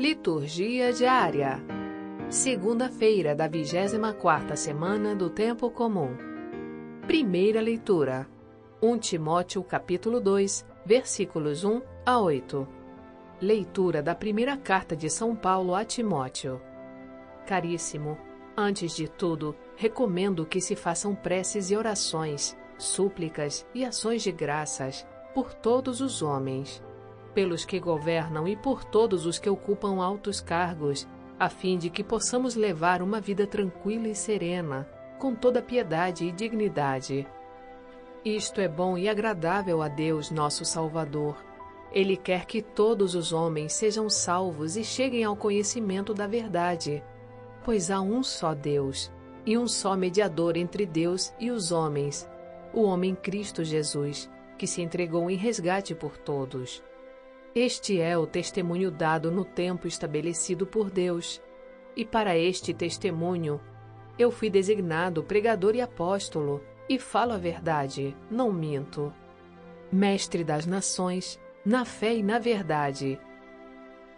Liturgia diária. Segunda-feira da 24ª semana do tempo comum. Primeira leitura. 1 Timóteo capítulo 2, versículos 1 a 8. Leitura da primeira carta de São Paulo a Timóteo. Caríssimo, antes de tudo, recomendo que se façam preces e orações, súplicas e ações de graças por todos os homens pelos que governam e por todos os que ocupam altos cargos, a fim de que possamos levar uma vida tranquila e serena, com toda piedade e dignidade. Isto é bom e agradável a Deus, nosso Salvador. Ele quer que todos os homens sejam salvos e cheguem ao conhecimento da verdade, pois há um só Deus e um só mediador entre Deus e os homens, o homem Cristo Jesus, que se entregou em resgate por todos. Este é o testemunho dado no tempo estabelecido por Deus. E para este testemunho, eu fui designado pregador e apóstolo, e falo a verdade, não minto. Mestre das nações, na fé e na verdade.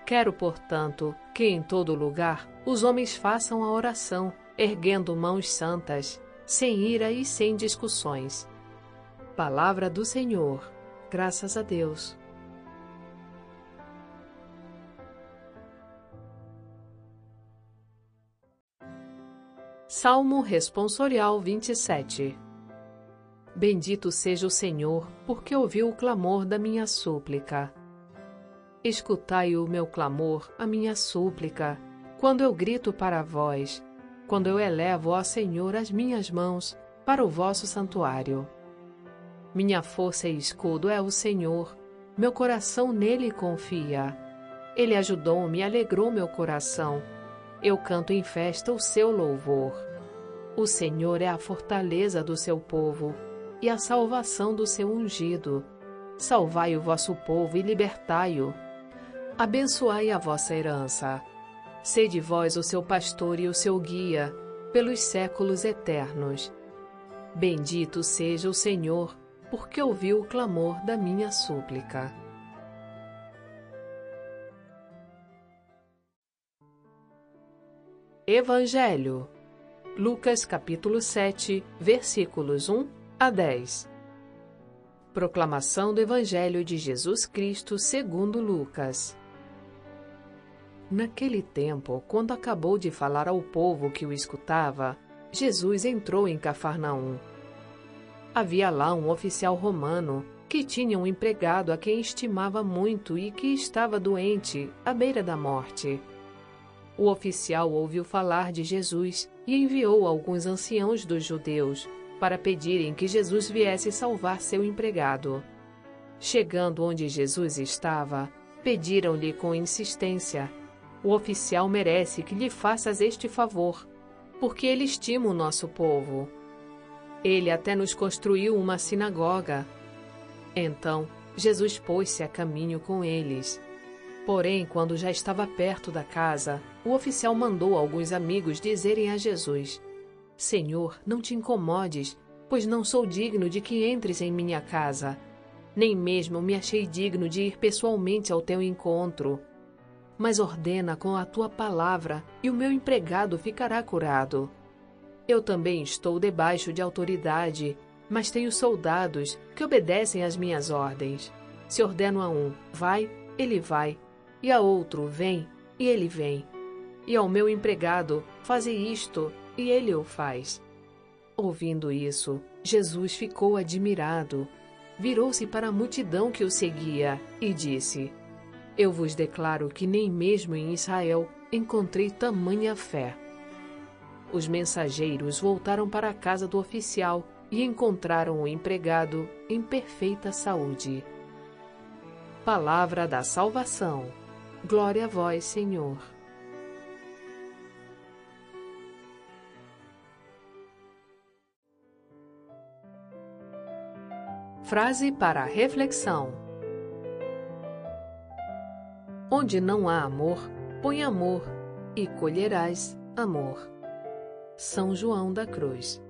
Quero, portanto, que em todo lugar os homens façam a oração, erguendo mãos santas, sem ira e sem discussões. Palavra do Senhor. Graças a Deus. Salmo Responsorial 27 Bendito seja o Senhor, porque ouviu o clamor da minha súplica. Escutai o meu clamor, a minha súplica, quando eu grito para vós, quando eu elevo, ao Senhor, as minhas mãos para o vosso santuário. Minha força e escudo é o Senhor, meu coração nele confia. Ele ajudou-me e alegrou meu coração eu canto em festa o seu louvor. O Senhor é a fortaleza do seu povo e a salvação do seu ungido. Salvai o vosso povo e libertai-o. Abençoai a vossa herança. Sede vós o seu pastor e o seu guia, pelos séculos eternos. Bendito seja o Senhor, porque ouviu o clamor da minha súplica. Evangelho. Lucas capítulo 7, versículos 1 a 10. Proclamação do Evangelho de Jesus Cristo segundo Lucas. Naquele tempo, quando acabou de falar ao povo que o escutava, Jesus entrou em Cafarnaum. Havia lá um oficial romano que tinha um empregado a quem estimava muito e que estava doente, à beira da morte. O oficial ouviu falar de Jesus e enviou alguns anciãos dos judeus para pedirem que Jesus viesse salvar seu empregado. Chegando onde Jesus estava, pediram-lhe com insistência: O oficial merece que lhe faças este favor, porque ele estima o nosso povo. Ele até nos construiu uma sinagoga. Então, Jesus pôs-se a caminho com eles. Porém, quando já estava perto da casa, o oficial mandou alguns amigos dizerem a Jesus: Senhor, não te incomodes, pois não sou digno de que entres em minha casa. Nem mesmo me achei digno de ir pessoalmente ao teu encontro. Mas ordena com a tua palavra, e o meu empregado ficará curado. Eu também estou debaixo de autoridade, mas tenho soldados que obedecem às minhas ordens. Se ordeno a um, vai, ele vai e a outro, vem, e ele vem. E ao meu empregado, faze isto, e ele o faz. Ouvindo isso, Jesus ficou admirado. Virou-se para a multidão que o seguia e disse: Eu vos declaro que nem mesmo em Israel encontrei tamanha fé. Os mensageiros voltaram para a casa do oficial e encontraram o empregado em perfeita saúde. Palavra da Salvação. Glória a vós, Senhor. Frase para reflexão: Onde não há amor, põe amor, e colherás amor. São João da Cruz